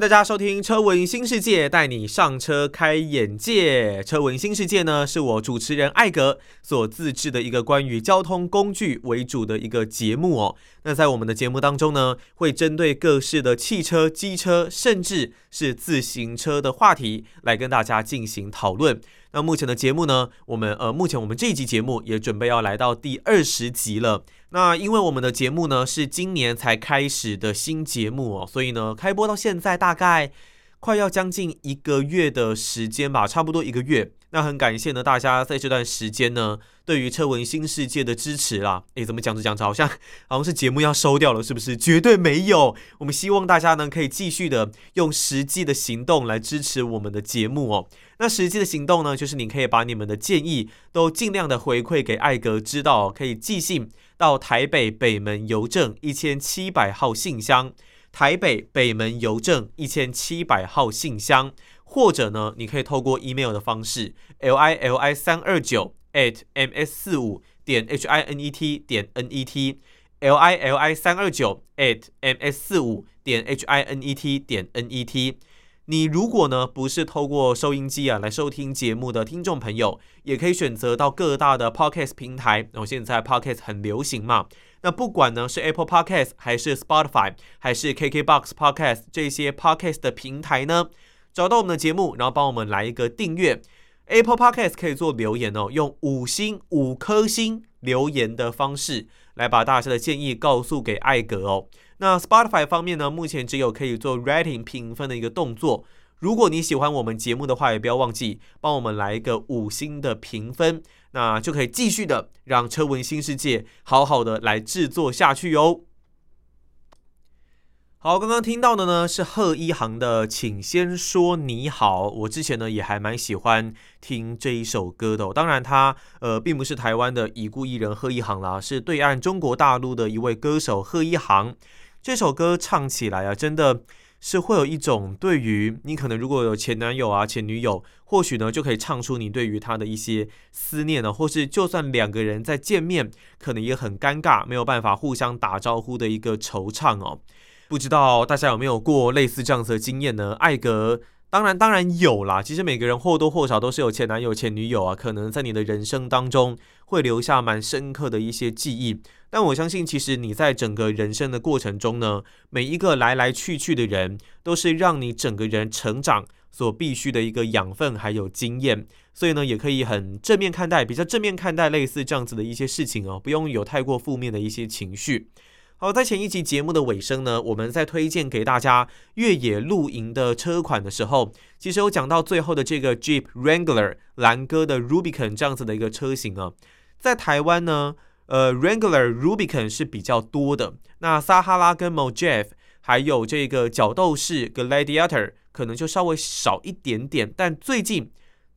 大家收听《车闻新世界》，带你上车开眼界。《车闻新世界》呢，是我主持人艾格所自制的一个关于交通工具为主的一个节目哦。那在我们的节目当中呢，会针对各式的汽车、机车，甚至是自行车的话题，来跟大家进行讨论。那目前的节目呢，我们呃，目前我们这一集节目也准备要来到第二十集了。那因为我们的节目呢是今年才开始的新节目哦，所以呢开播到现在大概快要将近一个月的时间吧，差不多一个月。那很感谢呢大家在这段时间呢对于车文新世界的支持啦。诶，怎么讲着讲着好像好像是节目要收掉了，是不是？绝对没有。我们希望大家呢可以继续的用实际的行动来支持我们的节目哦。那实际的行动呢，就是你可以把你们的建议都尽量的回馈给艾格知道，可以寄信。到台北北门邮政一千七百号信箱，台北北门邮政一千七百号信箱，或者呢，你可以透过 email 的方式，l i l i 三二九 at m s 四五点 h i n e t 点 n e t，l i l i 三二九 at m s 四五点 h i n e t 点 n e t。你如果呢不是透过收音机啊来收听节目的听众朋友，也可以选择到各大的 Podcast 平台。然后现在 Podcast 很流行嘛，那不管呢是 Apple Podcast 还是 Spotify 还是 KKBox Podcast 这些 Podcast 的平台呢，找到我们的节目，然后帮我们来一个订阅。Apple Podcast 可以做留言哦，用五星五颗星留言的方式来把大家的建议告诉给艾格哦。那 Spotify 方面呢，目前只有可以做 rating 评分的一个动作。如果你喜欢我们节目的话，也不要忘记帮我们来一个五星的评分，那就可以继续的让车闻新世界好好的来制作下去哟。好，刚刚听到的呢是贺一航的，请先说你好。我之前呢也还蛮喜欢听这一首歌的哦。当然他呃并不是台湾的已故艺人贺一航啦，是对岸中国大陆的一位歌手贺一航。这首歌唱起来啊，真的是会有一种对于你可能如果有前男友啊、前女友，或许呢就可以唱出你对于他的一些思念呢，或是就算两个人在见面，可能也很尴尬，没有办法互相打招呼的一个惆怅哦。不知道大家有没有过类似这样子的经验呢？艾格。当然，当然有啦。其实每个人或多或少都是有前男友、前女友啊，可能在你的人生当中会留下蛮深刻的一些记忆。但我相信，其实你在整个人生的过程中呢，每一个来来去去的人，都是让你整个人成长所必须的一个养分还有经验。所以呢，也可以很正面看待，比较正面看待类似这样子的一些事情哦，不用有太过负面的一些情绪。好，在前一集节目的尾声呢，我们在推荐给大家越野露营的车款的时候，其实有讲到最后的这个 Jeep Wrangler 蓝哥的 Rubicon 这样子的一个车型啊，在台湾呢，呃，Wrangler Rubicon 是比较多的，那撒哈拉跟 Mojave 还有这个角斗士 Gladiator 可能就稍微少一点点，但最近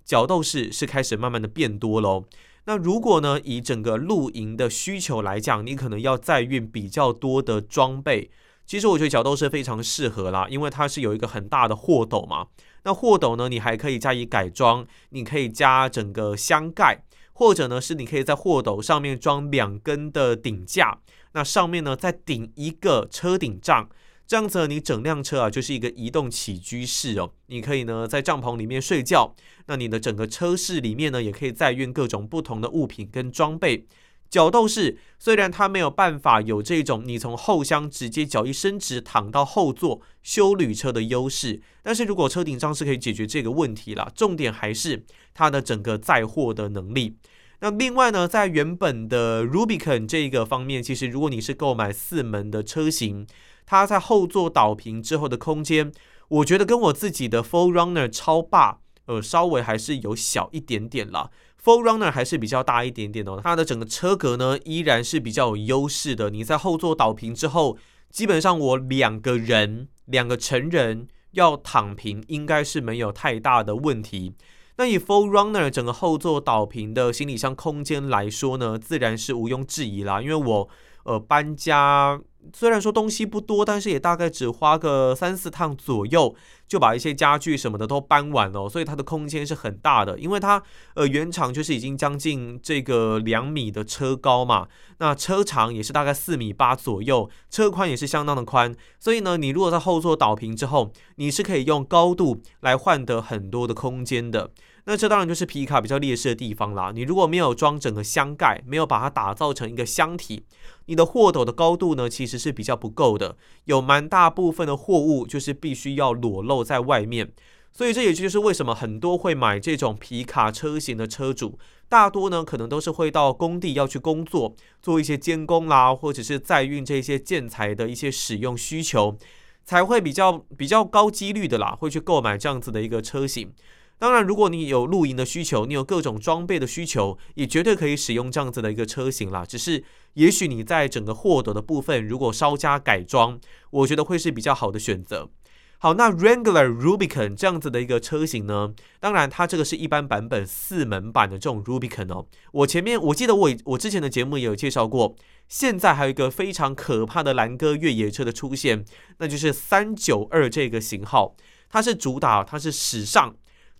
角斗士是开始慢慢的变多喽。那如果呢，以整个露营的需求来讲，你可能要再运比较多的装备。其实我觉得角斗士非常适合啦，因为它是有一个很大的货斗嘛。那货斗呢，你还可以加以改装，你可以加整个箱盖，或者呢是你可以在货斗上面装两根的顶架，那上面呢再顶一个车顶帐。这样子，你整辆车啊，就是一个移动起居室哦。你可以呢在帐篷里面睡觉，那你的整个车室里面呢，也可以载运各种不同的物品跟装备。角斗士虽然它没有办法有这种你从后厢直接脚一伸直躺到后座修旅车的优势，但是如果车顶上是可以解决这个问题啦。重点还是它的整个载货的能力。那另外呢，在原本的 Rubicon 这个方面，其实如果你是购买四门的车型。它在后座倒平之后的空间，我觉得跟我自己的 Full Runner 超霸，呃，稍微还是有小一点点啦。4Runner 还是比较大一点点哦。它的整个车格呢，依然是比较有优势的。你在后座倒平之后，基本上我两个人，两个成人要躺平，应该是没有太大的问题。那以 4Runner 整个后座倒平的行李箱空间来说呢，自然是毋庸置疑啦。因为我呃搬家，虽然说东西不多，但是也大概只花个三四趟左右，就把一些家具什么的都搬完了，所以它的空间是很大的。因为它呃原厂就是已经将近这个两米的车高嘛，那车长也是大概四米八左右，车宽也是相当的宽，所以呢，你如果在后座倒平之后，你是可以用高度来换得很多的空间的。那这当然就是皮卡比较劣势的地方啦。你如果没有装整个箱盖，没有把它打造成一个箱体，你的货斗的高度呢，其实是比较不够的。有蛮大部分的货物就是必须要裸露在外面。所以这也就是为什么很多会买这种皮卡车型的车主，大多呢可能都是会到工地要去工作，做一些监工啦，或者是载运这些建材的一些使用需求，才会比较比较高几率的啦，会去购买这样子的一个车型。当然，如果你有露营的需求，你有各种装备的需求，也绝对可以使用这样子的一个车型啦。只是，也许你在整个货斗的部分，如果稍加改装，我觉得会是比较好的选择。好，那 Wrangler Rubicon 这样子的一个车型呢，当然它这个是一般版本四门版的这种 Rubicon 哦。我前面我记得我我之前的节目也有介绍过，现在还有一个非常可怕的蓝鸽越野车的出现，那就是三九二这个型号，它是主打，它是史上。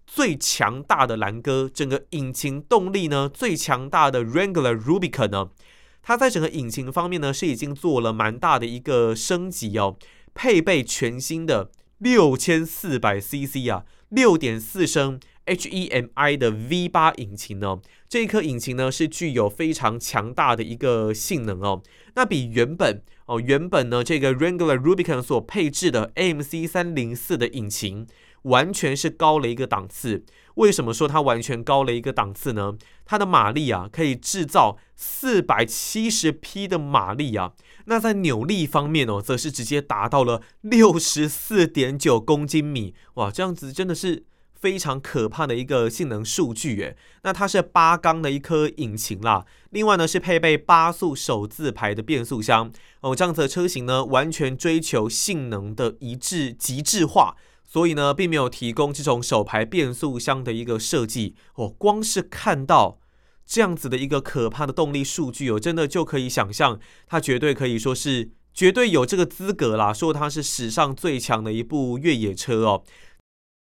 最强大的蓝鸽，整个引擎动力呢，最强大的 Wrangler Rubicon 呢，它在整个引擎方面呢是已经做了蛮大的一个升级哦，配备全新的六千四百 CC 啊，六点四升 HEMI 的 V 八引擎呢，这一颗引擎呢是具有非常强大的一个性能哦，那比原本哦原本呢这个 Wrangler Rubicon 所配置的 AMC 三零四的引擎。完全是高了一个档次。为什么说它完全高了一个档次呢？它的马力啊，可以制造四百七十匹的马力啊。那在扭力方面哦，则是直接达到了六十四点九公斤米。哇，这样子真的是非常可怕的一个性能数据诶。那它是八缸的一颗引擎啦，另外呢是配备八速手自排的变速箱哦。这样子的车型呢，完全追求性能的一致极致化。所以呢，并没有提供这种手排变速箱的一个设计。哦，光是看到这样子的一个可怕的动力数据哦，真的就可以想象，它绝对可以说是绝对有这个资格啦，说它是史上最强的一部越野车哦。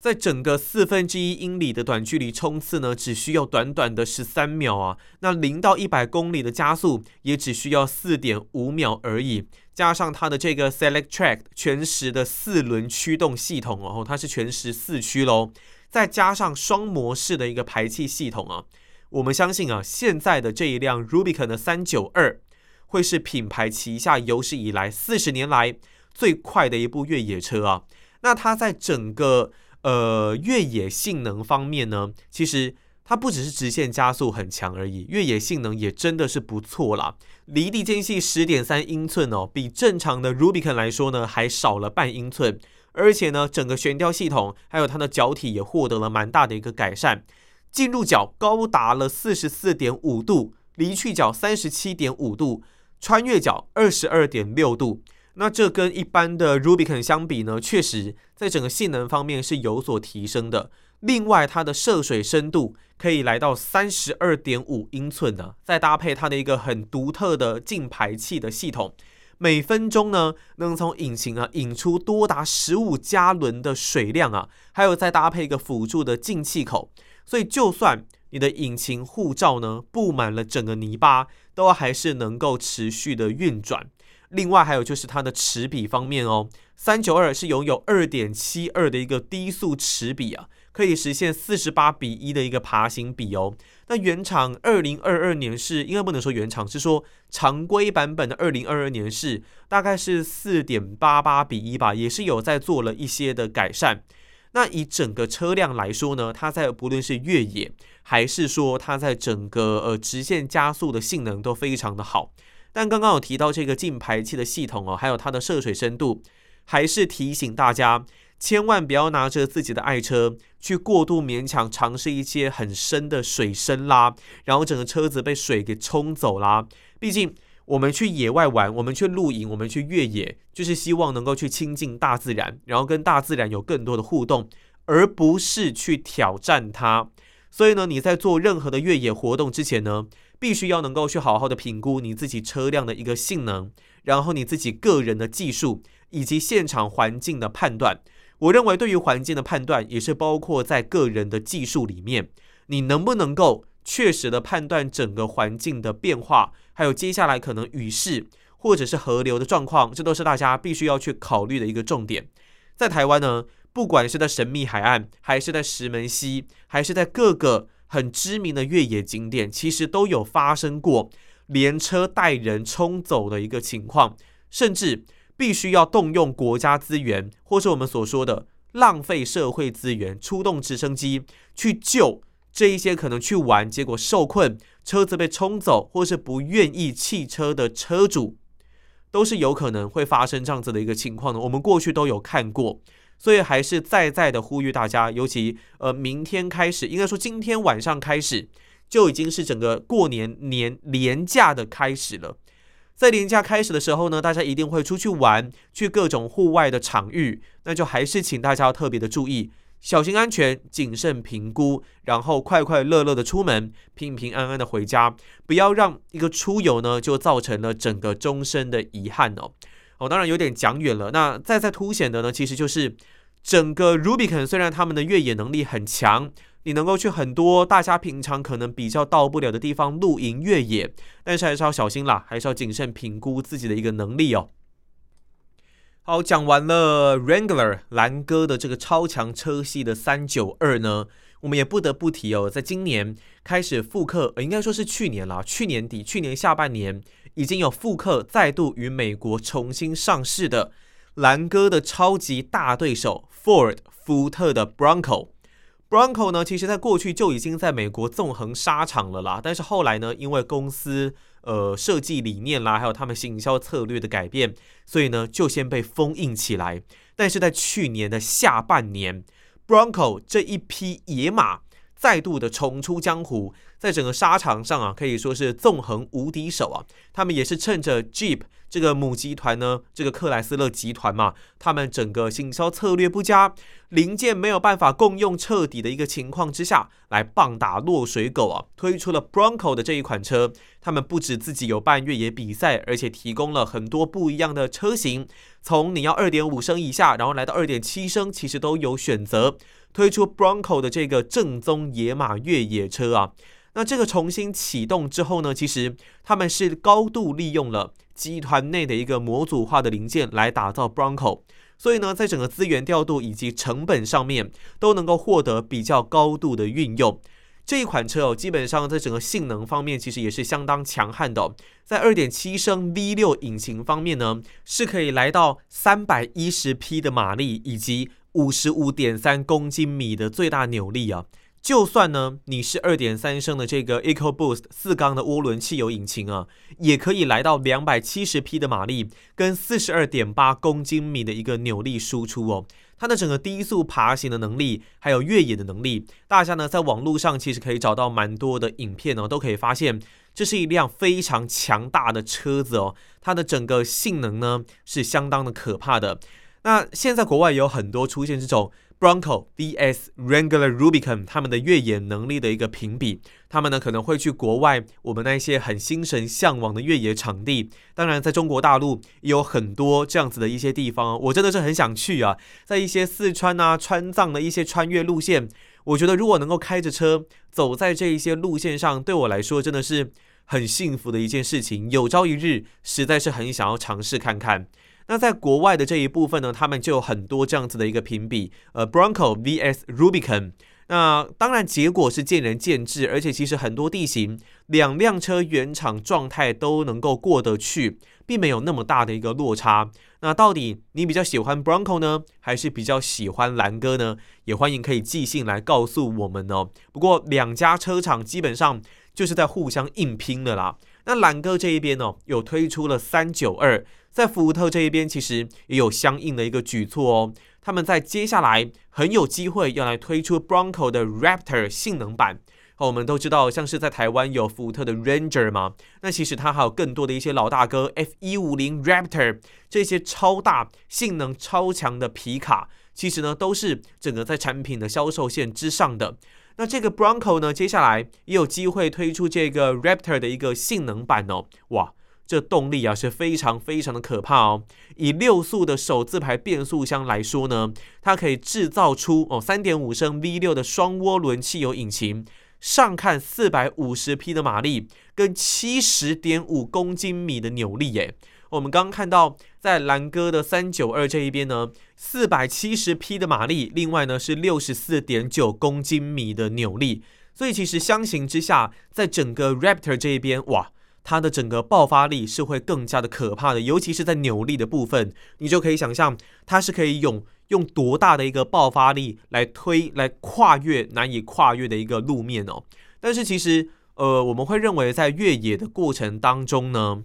在整个四分之一英里的短距离冲刺呢，只需要短短的十三秒啊。那零到一百公里的加速也只需要四点五秒而已。加上它的这个 Select Track 全时的四轮驱动系统哦，它是全时四驱喽。再加上双模式的一个排气系统啊，我们相信啊，现在的这一辆 Rubicon 的三九二会是品牌旗下有史以来四十年来最快的一部越野车啊。那它在整个呃，越野性能方面呢，其实它不只是直线加速很强而已，越野性能也真的是不错啦。离地间隙十点三英寸哦，比正常的 Rubicon 来说呢，还少了半英寸。而且呢，整个悬吊系统还有它的脚体也获得了蛮大的一个改善，进入角高达了四十四点五度，离去角三十七点五度，穿越角二十二点六度。那这跟一般的 Rubicon 相比呢，确实在整个性能方面是有所提升的。另外，它的涉水深度可以来到三十二点五英寸呢，再搭配它的一个很独特的进排气的系统，每分钟呢能从引擎啊引出多达十五加仑的水量啊，还有再搭配一个辅助的进气口，所以就算你的引擎护罩呢布满了整个泥巴，都还是能够持续的运转。另外还有就是它的齿比方面哦，三九二是拥有二点七二的一个低速齿比啊，可以实现四十八比一的一个爬行比哦。那原厂二零二二年是应该不能说原厂，是说常规版本的二零二二年是大概是四点八八比一吧，也是有在做了一些的改善。那以整个车辆来说呢，它在不论是越野还是说它在整个呃直线加速的性能都非常的好。但刚刚有提到这个进排气的系统哦，还有它的涉水深度，还是提醒大家，千万不要拿着自己的爱车去过度勉强尝试一些很深的水深啦，然后整个车子被水给冲走啦。毕竟我们去野外玩，我们去露营，我们去越野，就是希望能够去亲近大自然，然后跟大自然有更多的互动，而不是去挑战它。所以呢，你在做任何的越野活动之前呢，必须要能够去好好的评估你自己车辆的一个性能，然后你自己个人的技术以及现场环境的判断。我认为，对于环境的判断也是包括在个人的技术里面，你能不能够确实的判断整个环境的变化，还有接下来可能雨势或者是河流的状况，这都是大家必须要去考虑的一个重点。在台湾呢，不管是在神秘海岸，还是在石门溪，还是在各个很知名的越野景点，其实都有发生过连车带人冲走的一个情况，甚至必须要动用国家资源，或是我们所说的浪费社会资源，出动直升机去救这一些可能去玩，结果受困，车子被冲走，或是不愿意弃车的车主，都是有可能会发生这样子的一个情况的。我们过去都有看过。所以还是再再的呼吁大家，尤其呃，明天开始，应该说今天晚上开始，就已经是整个过年年年假的开始了。在年假开始的时候呢，大家一定会出去玩，去各种户外的场域，那就还是请大家要特别的注意，小心安全，谨慎评估，然后快快乐乐的出门，平平安安的回家，不要让一个出游呢就造成了整个终身的遗憾哦。哦，当然有点讲远了。那再再凸显的呢，其实就是整个 Rubicon 虽然他们的越野能力很强，你能够去很多大家平常可能比较到不了的地方露营越野，但是还是要小心啦，还是要谨慎评估自己的一个能力哦。好，讲完了 Wrangler 兰哥的这个超强车系的三九二呢，我们也不得不提哦，在今年开始复刻，应该说是去年啦，去年底，去年下半年。已经有复刻再度与美国重新上市的兰哥的超级大对手 Ford 福特的 Bronco。Bronco 呢，其实在过去就已经在美国纵横沙场了啦。但是后来呢，因为公司呃设计理念啦，还有他们行销策略的改变，所以呢就先被封印起来。但是在去年的下半年，Bronco 这一匹野马再度的重出江湖。在整个沙场上啊，可以说是纵横无敌手啊。他们也是趁着 Jeep 这个母集团呢，这个克莱斯勒集团嘛，他们整个行销策略不佳，零件没有办法共用彻底的一个情况之下，来棒打落水狗啊，推出了 Bronco 的这一款车。他们不止自己有办越野比赛，而且提供了很多不一样的车型，从你要二点五升以下，然后来到二点七升，其实都有选择。推出 Bronco 的这个正宗野马越野车啊。那这个重新启动之后呢，其实他们是高度利用了集团内的一个模组化的零件来打造 Bronco，所以呢，在整个资源调度以及成本上面都能够获得比较高度的运用。这一款车哦，基本上在整个性能方面其实也是相当强悍的哦，在2.7升 V 六引擎方面呢，是可以来到三百一十匹的马力以及五十五点三公斤米的最大扭力啊。就算呢，你是二点三升的这个 EcoBoost 四缸的涡轮汽油引擎啊，也可以来到两百七十匹的马力跟四十二点八公斤米的一个扭力输出哦。它的整个低速爬行的能力，还有越野的能力，大家呢在网络上其实可以找到蛮多的影片哦，都可以发现这是一辆非常强大的车子哦。它的整个性能呢是相当的可怕的。那现在国外也有很多出现这种。Bronco vs Wrangler Rubicon，他们的越野能力的一个评比，他们呢可能会去国外，我们那些很心神向往的越野场地。当然，在中国大陆也有很多这样子的一些地方，我真的是很想去啊。在一些四川啊、川藏的一些穿越路线，我觉得如果能够开着车走在这一些路线上，对我来说真的是很幸福的一件事情。有朝一日，实在是很想要尝试看看。那在国外的这一部分呢，他们就有很多这样子的一个评比，呃，Bronco vs Rubicon。那当然结果是见仁见智，而且其实很多地形，两辆车原厂状态都能够过得去，并没有那么大的一个落差。那到底你比较喜欢 Bronco 呢，还是比较喜欢蓝哥呢？也欢迎可以寄信来告诉我们哦。不过两家车厂基本上就是在互相硬拼的啦。那兰哥这一边呢，有推出了三九二。在福特这一边，其实也有相应的一个举措哦。他们在接下来很有机会要来推出 Bronco 的 Raptor 性能版。我们都知道，像是在台湾有福特的 Ranger 嘛，那其实它还有更多的一些老大哥 F 一五零 Raptor 这些超大、性能超强的皮卡，其实呢都是整个在产品的销售线之上的。那这个 Bronco 呢，接下来也有机会推出这个 Raptor 的一个性能版哦，哇！这动力啊是非常非常的可怕哦。以六速的手自排变速箱来说呢，它可以制造出哦三点五升 V 六的双涡轮汽油引擎，上看四百五十匹的马力，跟七十点五公斤米的扭力耶。我们刚刚看到在蓝哥的三九二这一边呢，四百七十匹的马力，另外呢是六十四点九公斤米的扭力。所以其实相形之下，在整个 Raptor 这一边，哇！它的整个爆发力是会更加的可怕的，尤其是在扭力的部分，你就可以想象它是可以用用多大的一个爆发力来推来跨越难以跨越的一个路面哦。但是其实，呃，我们会认为在越野的过程当中呢，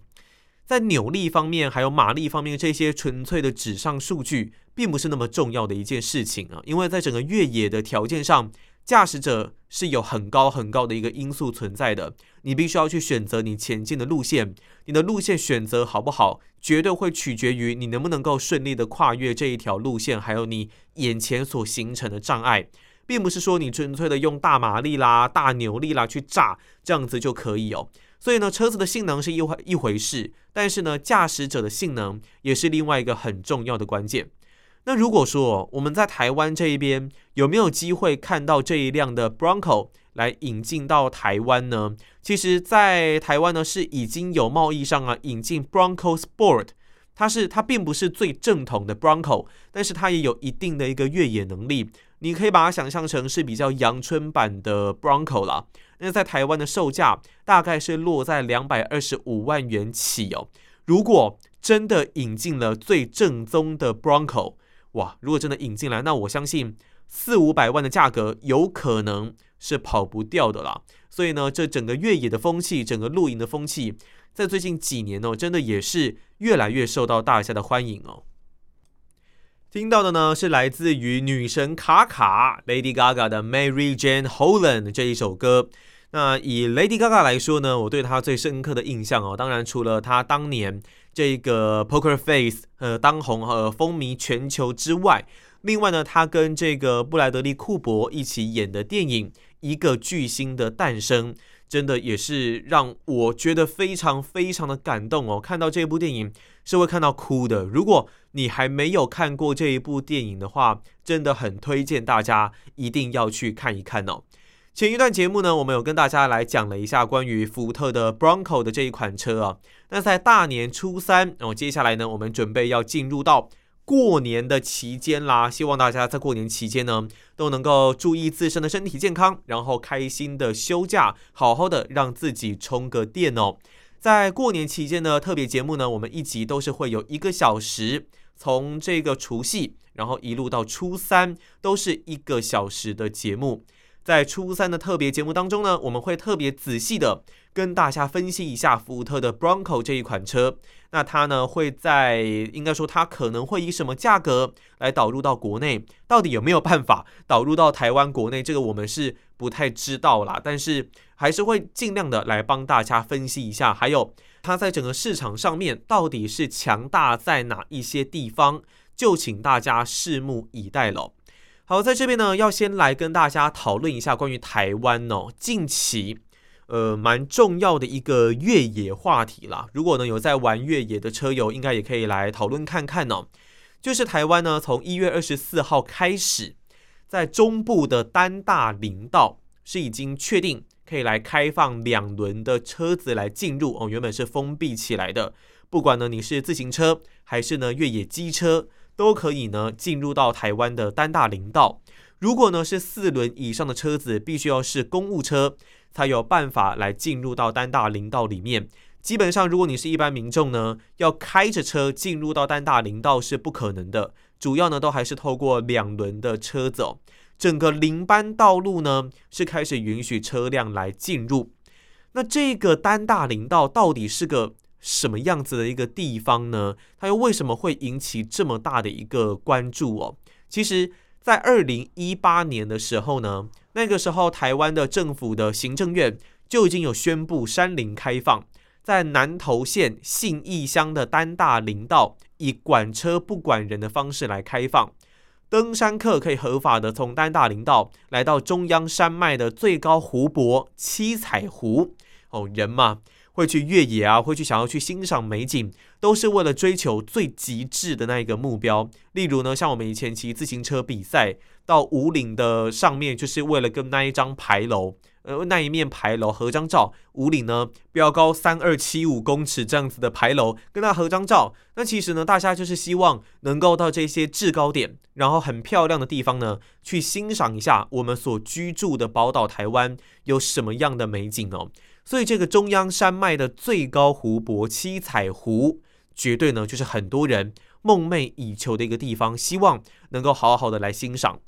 在扭力方面还有马力方面这些纯粹的纸上数据，并不是那么重要的一件事情啊，因为在整个越野的条件上。驾驶者是有很高很高的一个因素存在的，你必须要去选择你前进的路线，你的路线选择好不好，绝对会取决于你能不能够顺利的跨越这一条路线，还有你眼前所形成的障碍，并不是说你纯粹的用大马力啦、大扭力啦去炸，这样子就可以哦。所以呢，车子的性能是一回一回事，但是呢，驾驶者的性能也是另外一个很重要的关键。那如果说我们在台湾这一边有没有机会看到这一辆的 Bronco 来引进到台湾呢？其实，在台湾呢是已经有贸易上啊引进 Bronco Sport，它是它并不是最正统的 Bronco，但是它也有一定的一个越野能力。你可以把它想象成是比较阳春版的 Bronco 啦。那在台湾的售价大概是落在两百二十五万元起哦。如果真的引进了最正宗的 Bronco，哇，如果真的引进来，那我相信四五百万的价格有可能是跑不掉的啦。所以呢，这整个越野的风气，整个露营的风气，在最近几年哦，真的也是越来越受到大家的欢迎哦。听到的呢是来自于女神卡卡 Lady Gaga 的 Mary Jane Holland 这一首歌。那以 Lady Gaga 来说呢，我对她最深刻的印象哦，当然除了她当年。这个 Poker Face 呃当红和风靡全球之外，另外呢，他跟这个布莱德利库珀一起演的电影《一个巨星的诞生》，真的也是让我觉得非常非常的感动哦。看到这部电影是会看到哭的。如果你还没有看过这一部电影的话，真的很推荐大家一定要去看一看哦。前一段节目呢，我们有跟大家来讲了一下关于福特的 Bronco 的这一款车啊。那在大年初三，然后接下来呢，我们准备要进入到过年的期间啦。希望大家在过年期间呢，都能够注意自身的身体健康，然后开心的休假，好好的让自己充个电哦。在过年期间的，特别节目呢，我们一集都是会有一个小时，从这个除夕，然后一路到初三，都是一个小时的节目。在初三的特别节目当中呢，我们会特别仔细的跟大家分析一下福特的 Bronco 这一款车。那它呢会在应该说它可能会以什么价格来导入到国内？到底有没有办法导入到台湾国内？这个我们是不太知道啦。但是还是会尽量的来帮大家分析一下。还有它在整个市场上面到底是强大在哪一些地方？就请大家拭目以待喽。好，在这边呢，要先来跟大家讨论一下关于台湾哦，近期呃蛮重要的一个越野话题啦。如果呢有在玩越野的车友，应该也可以来讨论看看哦。就是台湾呢，从一月二十四号开始，在中部的丹大林道是已经确定可以来开放两轮的车子来进入哦。原本是封闭起来的，不管呢你是自行车还是呢越野机车。都可以呢进入到台湾的丹大林道。如果呢是四轮以上的车子，必须要是公务车，才有办法来进入到丹大林道里面。基本上，如果你是一般民众呢，要开着车进入到丹大林道是不可能的。主要呢都还是透过两轮的车走。整个林班道路呢是开始允许车辆来进入。那这个丹大林道到底是个什么样子的一个地方呢？它又为什么会引起这么大的一个关注哦？其实，在二零一八年的时候呢，那个时候台湾的政府的行政院就已经有宣布山林开放，在南投县信义乡的丹大林道，以管车不管人的方式来开放，登山客可以合法的从丹大林道来到中央山脉的最高湖泊七彩湖。哦，人嘛。会去越野啊，会去想要去欣赏美景，都是为了追求最极致的那一个目标。例如呢，像我们以前骑自行车比赛，到五岭的上面，就是为了跟那一张牌楼，呃，那一面牌楼合张照。五岭呢，标高三二七五公尺这样子的牌楼，跟它合张照。那其实呢，大家就是希望能够到这些制高点，然后很漂亮的地方呢，去欣赏一下我们所居住的宝岛台湾有什么样的美景哦。所以，这个中央山脉的最高湖泊七彩湖，绝对呢就是很多人梦寐以求的一个地方，希望能够好好的来欣赏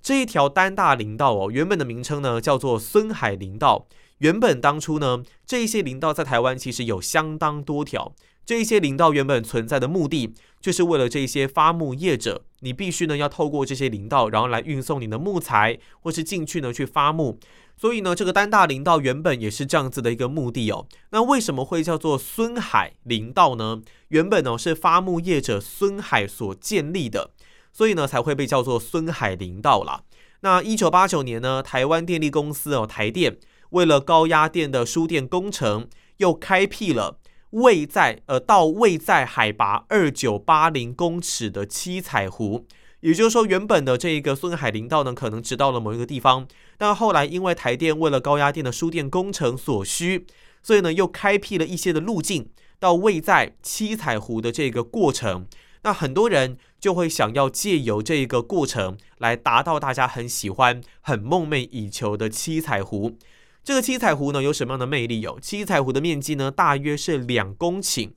这一条丹大林道哦。原本的名称呢叫做孙海林道。原本当初呢，这一些林道在台湾其实有相当多条。这一些林道原本存在的目的，就是为了这些伐木业者，你必须呢要透过这些林道，然后来运送你的木材，或是进去呢去伐木。所以呢，这个丹大林道原本也是这样子的一个目的哦。那为什么会叫做孙海林道呢？原本呢是伐木业者孙海所建立的，所以呢才会被叫做孙海林道啦。那一九八九年呢，台湾电力公司哦，台电为了高压电的输电工程，又开辟了位在呃到位在海拔二九八零公尺的七彩湖。也就是说，原本的这一个孙海林道呢，可能直到了某一个地方，但后来因为台电为了高压电的输电工程所需，所以呢又开辟了一些的路径到位在七彩湖的这个过程。那很多人就会想要借由这个过程来达到大家很喜欢、很梦寐以求的七彩湖。这个七彩湖呢有什么样的魅力？有七彩湖的面积呢大约是两公顷。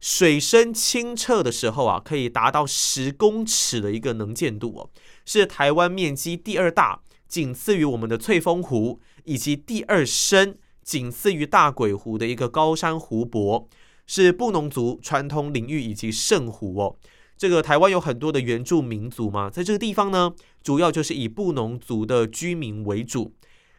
水深清澈的时候啊，可以达到十公尺的一个能见度哦，是台湾面积第二大，仅次于我们的翠峰湖，以及第二深，仅次于大鬼湖的一个高山湖泊，是布农族传统领域以及圣湖哦。这个台湾有很多的原住民族嘛，在这个地方呢，主要就是以布农族的居民为主。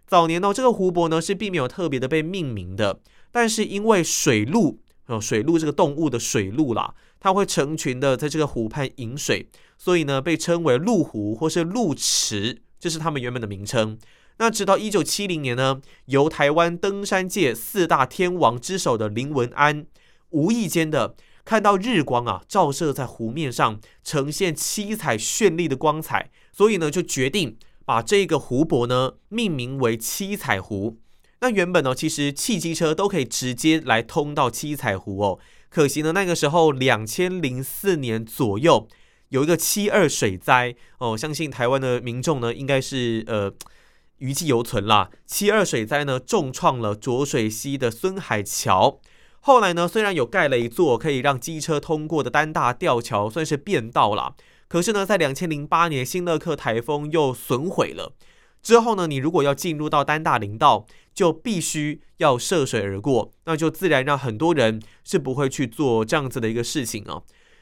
早年呢，这个湖泊呢是并没有特别的被命名的，但是因为水路。哦，水鹿这个动物的水鹿啦，它会成群的在这个湖畔饮水，所以呢被称为鹿湖或是鹿池，这是他们原本的名称。那直到一九七零年呢，由台湾登山界四大天王之首的林文安，无意间的看到日光啊照射在湖面上，呈现七彩绚丽的光彩，所以呢就决定把这个湖泊呢命名为七彩湖。那原本呢，其实汽机车都可以直接来通到七彩湖哦。可惜呢，那个时候两千零四年左右有一个七二水灾哦，相信台湾的民众呢应该是呃余悸犹存啦。七二水灾呢重创了浊水溪的孙海桥。后来呢，虽然有盖了一座可以让机车通过的单大吊桥，算是便道啦。可是呢，在两千零八年新乐克台风又损毁了。之后呢，你如果要进入到丹大林道，就必须要涉水而过，那就自然让很多人是不会去做这样子的一个事情啊。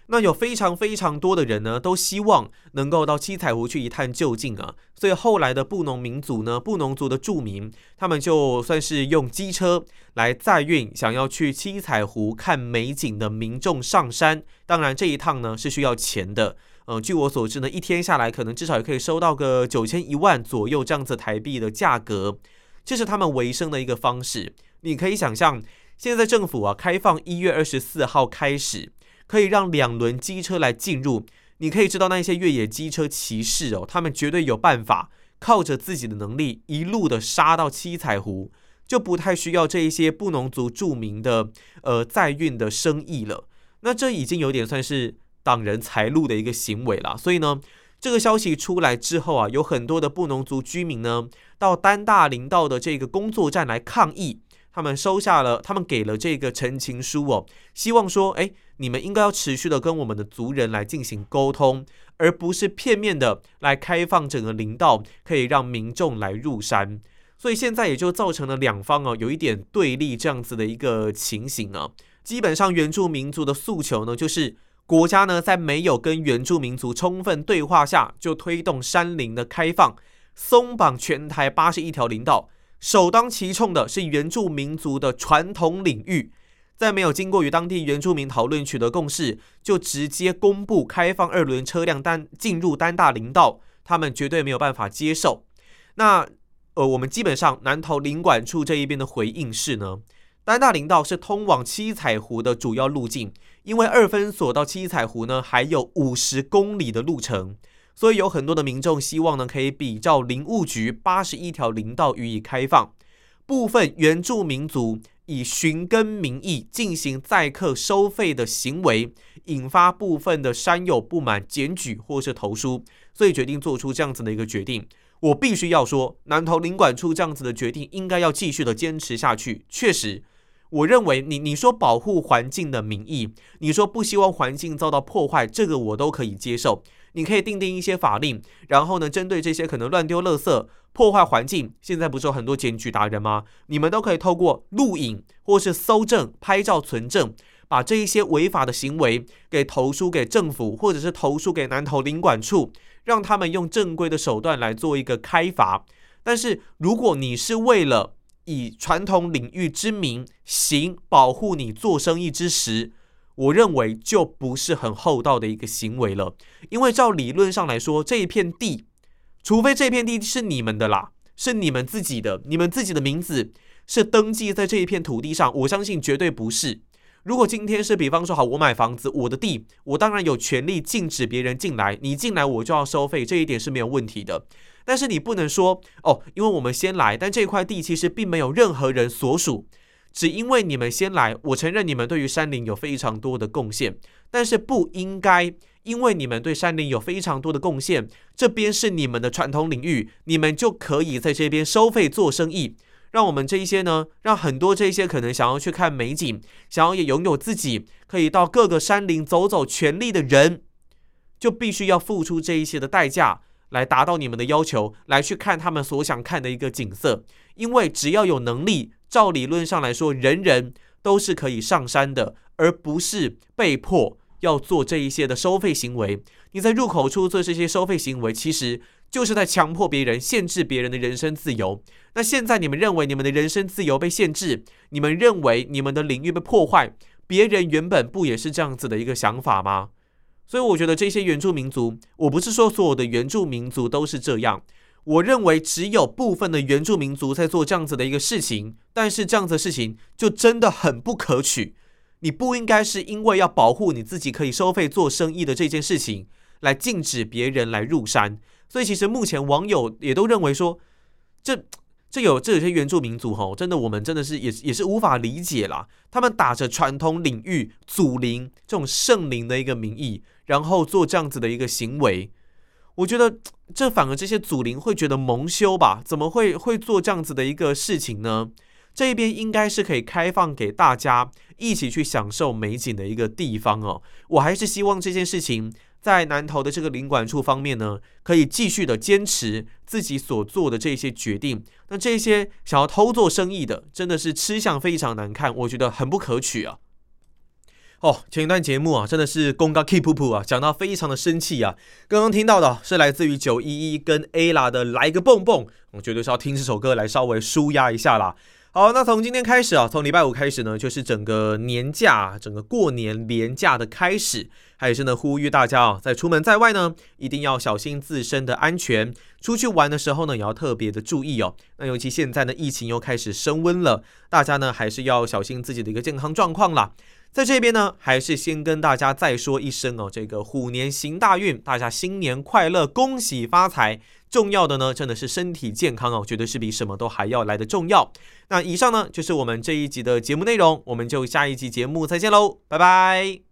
那有非常非常多的人呢，都希望能够到七彩湖去一探究竟啊。所以后来的布农民族呢，布农族的住民，他们就算是用机车来载运想要去七彩湖看美景的民众上山。当然这一趟呢是需要钱的。呃，据我所知呢，一天下来可能至少也可以收到个九千一万左右这样子台币的价格，这是他们维生的一个方式。你可以想象，现在政府啊开放一月二十四号开始，可以让两轮机车来进入。你可以知道那些越野机车骑士哦，他们绝对有办法靠着自己的能力一路的杀到七彩湖，就不太需要这一些布农族著名的呃载运的生意了。那这已经有点算是。挡人财路的一个行为了，所以呢，这个消息出来之后啊，有很多的布农族居民呢，到丹大林道的这个工作站来抗议。他们收下了，他们给了这个陈情书哦，希望说，哎，你们应该要持续的跟我们的族人来进行沟通，而不是片面的来开放整个林道，可以让民众来入山。所以现在也就造成了两方哦，有一点对立这样子的一个情形啊。基本上原住民族的诉求呢，就是。国家呢，在没有跟原住民族充分对话下，就推动山林的开放，松绑全台八十一条林道，首当其冲的是原住民族的传统领域，在没有经过与当地原住民讨论取得共识，就直接公布开放二轮车辆单进入单大林道，他们绝对没有办法接受。那呃，我们基本上南投林管处这一边的回应是呢，丹大林道是通往七彩湖的主要路径，因为二分所到七彩湖呢还有五十公里的路程。所以有很多的民众希望呢，可以比照林务局八十一条林道予以开放。部分原住民族以寻根名义进行载客收费的行为，引发部分的山友不满，检举或是投书，所以决定做出这样子的一个决定。我必须要说，南投林管处这样子的决定应该要继续的坚持下去。确实，我认为你你说保护环境的名义，你说不希望环境遭到破坏，这个我都可以接受。你可以订定一些法令，然后呢，针对这些可能乱丢垃圾、破坏环境，现在不是有很多检举达人吗？你们都可以透过录影或是搜证、拍照存证，把这一些违法的行为给投诉给政府，或者是投诉给南投林管处，让他们用正规的手段来做一个开罚。但是，如果你是为了以传统领域之名行保护你做生意之时，我认为就不是很厚道的一个行为了，因为照理论上来说，这一片地，除非这片地是你们的啦，是你们自己的，你们自己的名字是登记在这一片土地上，我相信绝对不是。如果今天是比方说好，我买房子，我的地，我当然有权利禁止别人进来，你进来我就要收费，这一点是没有问题的。但是你不能说哦，因为我们先来，但这块地其实并没有任何人所属。只因为你们先来，我承认你们对于山林有非常多的贡献，但是不应该因为你们对山林有非常多的贡献，这边是你们的传统领域，你们就可以在这边收费做生意，让我们这一些呢，让很多这一些可能想要去看美景，想要也拥有自己可以到各个山林走走权利的人，就必须要付出这一些的代价，来达到你们的要求，来去看他们所想看的一个景色，因为只要有能力。照理论上来说，人人都是可以上山的，而不是被迫要做这一些的收费行为。你在入口处做这些收费行为，其实就是在强迫别人、限制别人的人身自由。那现在你们认为你们的人身自由被限制，你们认为你们的领域被破坏，别人原本不也是这样子的一个想法吗？所以我觉得这些原住民族，我不是说所有的原住民族都是这样。我认为只有部分的原住民族在做这样子的一个事情，但是这样子的事情就真的很不可取。你不应该是因为要保护你自己可以收费做生意的这件事情，来禁止别人来入山。所以其实目前网友也都认为说，这这有这有些原住民族吼，真的我们真的是也也是无法理解啦。他们打着传统领域祖灵这种圣灵的一个名义，然后做这样子的一个行为。我觉得这反而这些祖灵会觉得蒙羞吧？怎么会会做这样子的一个事情呢？这一边应该是可以开放给大家一起去享受美景的一个地方哦。我还是希望这件事情在南投的这个林管处方面呢，可以继续的坚持自己所做的这些决定。那这些想要偷做生意的，真的是吃相非常难看，我觉得很不可取啊。哦，前一段节目啊，真的是公告 keep 噗啊，讲到非常的生气啊。刚刚听到的是来自于九一一跟 A 啦的来个蹦蹦，我绝对是要听这首歌来稍微舒压一下啦。好，那从今天开始啊，从礼拜五开始呢，就是整个年假，整个过年连假的开始，还是呢呼吁大家啊，在出门在外呢，一定要小心自身的安全。出去玩的时候呢，也要特别的注意哦。那尤其现在呢，疫情又开始升温了，大家呢还是要小心自己的一个健康状况啦。在这边呢，还是先跟大家再说一声哦，这个虎年行大运，大家新年快乐，恭喜发财。重要的呢，真的是身体健康哦，绝对是比什么都还要来得重要。那以上呢，就是我们这一集的节目内容，我们就下一集节目再见喽，拜拜。